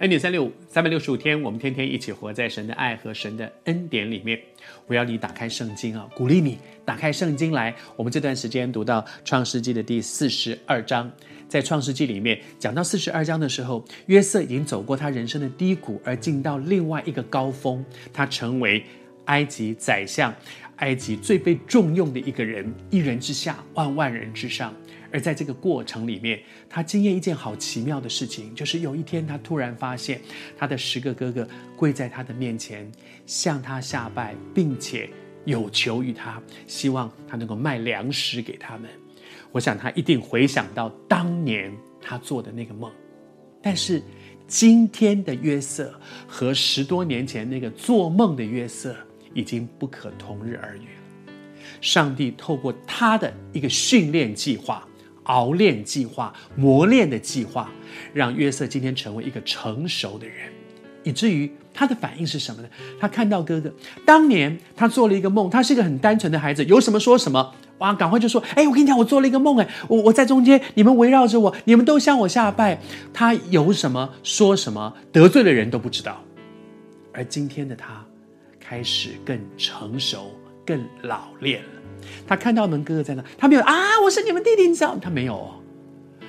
恩典三六五，三百六十五天，我们天天一起活在神的爱和神的恩典里面。我要你打开圣经啊，鼓励你打开圣经来。我们这段时间读到创世纪的第四十二章，在创世纪里面讲到四十二章的时候，约瑟已经走过他人生的低谷，而进到另外一个高峰，他成为埃及宰相，埃及最被重用的一个人，一人之下，万万人之上。而在这个过程里面，他经验一件好奇妙的事情，就是有一天他突然发现，他的十个哥哥跪在他的面前，向他下拜，并且有求于他，希望他能够卖粮食给他们。我想他一定回想到当年他做的那个梦，但是今天的约瑟和十多年前那个做梦的约瑟已经不可同日而语了。上帝透过他的一个训练计划。熬炼计划、磨练的计划，让约瑟今天成为一个成熟的人，以至于他的反应是什么呢？他看到哥哥当年他做了一个梦，他是一个很单纯的孩子，有什么说什么，哇，赶快就说，哎，我跟你讲，我做了一个梦，哎，我我在中间，你们围绕着我，你们都向我下拜，他有什么说什么，得罪的人都不知道。而今天的他，开始更成熟、更老练了。他看到我们哥哥在那，他没有啊，我是你们弟弟，你知道？他没有哦。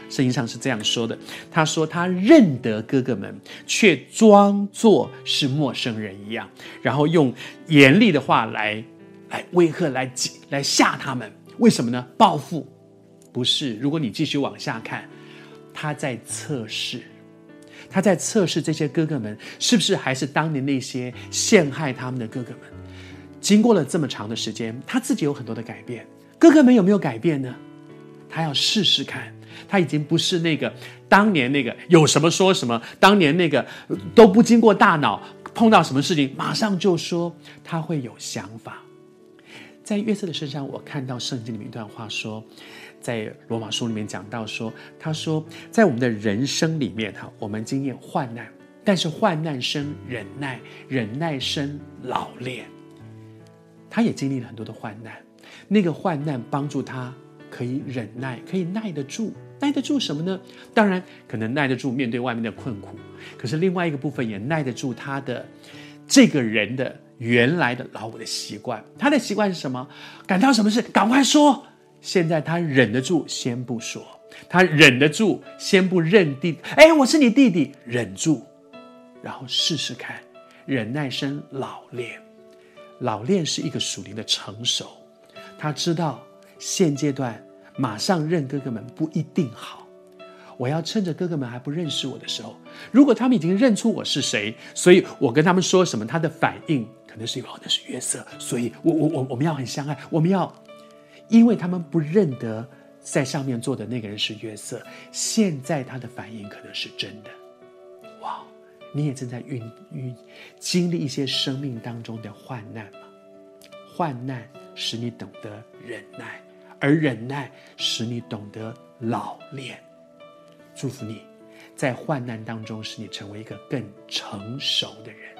圣经上是这样说的：他说他认得哥哥们，却装作是陌生人一样，然后用严厉的话来来威吓、来来吓他们。为什么呢？报复？不是。如果你继续往下看，他在测试，他在测试这些哥哥们是不是还是当年那些陷害他们的哥哥们。经过了这么长的时间，他自己有很多的改变。哥哥们有没有改变呢？他要试试看。他已经不是那个当年那个有什么说什么，当年那个都不经过大脑，碰到什么事情马上就说。他会有想法。在约瑟的身上，我看到圣经里面一段话说，在罗马书里面讲到说，他说在我们的人生里面哈，我们经验患难，但是患难生忍耐，忍耐生老练。他也经历了很多的患难，那个患难帮助他可以忍耐，可以耐得住，耐得住什么呢？当然可能耐得住面对外面的困苦，可是另外一个部分也耐得住他的这个人的原来的老我的习惯。他的习惯是什么？感到什么事赶快说。现在他忍得住，先不说；他忍得住，先不认弟。哎，我是你弟弟，忍住，然后试试看，忍耐生老练。老练是一个属灵的成熟，他知道现阶段马上认哥哥们不一定好，我要趁着哥哥们还不认识我的时候，如果他们已经认出我是谁，所以我跟他们说什么，他的反应可能是哦，那是约瑟，所以我我我我们要很相爱，我们要，因为他们不认得在上面坐的那个人是约瑟，现在他的反应可能是真的。哇你也正在运运经历一些生命当中的患难吗？患难使你懂得忍耐，而忍耐使你懂得老练。祝福你，在患难当中使你成为一个更成熟的人。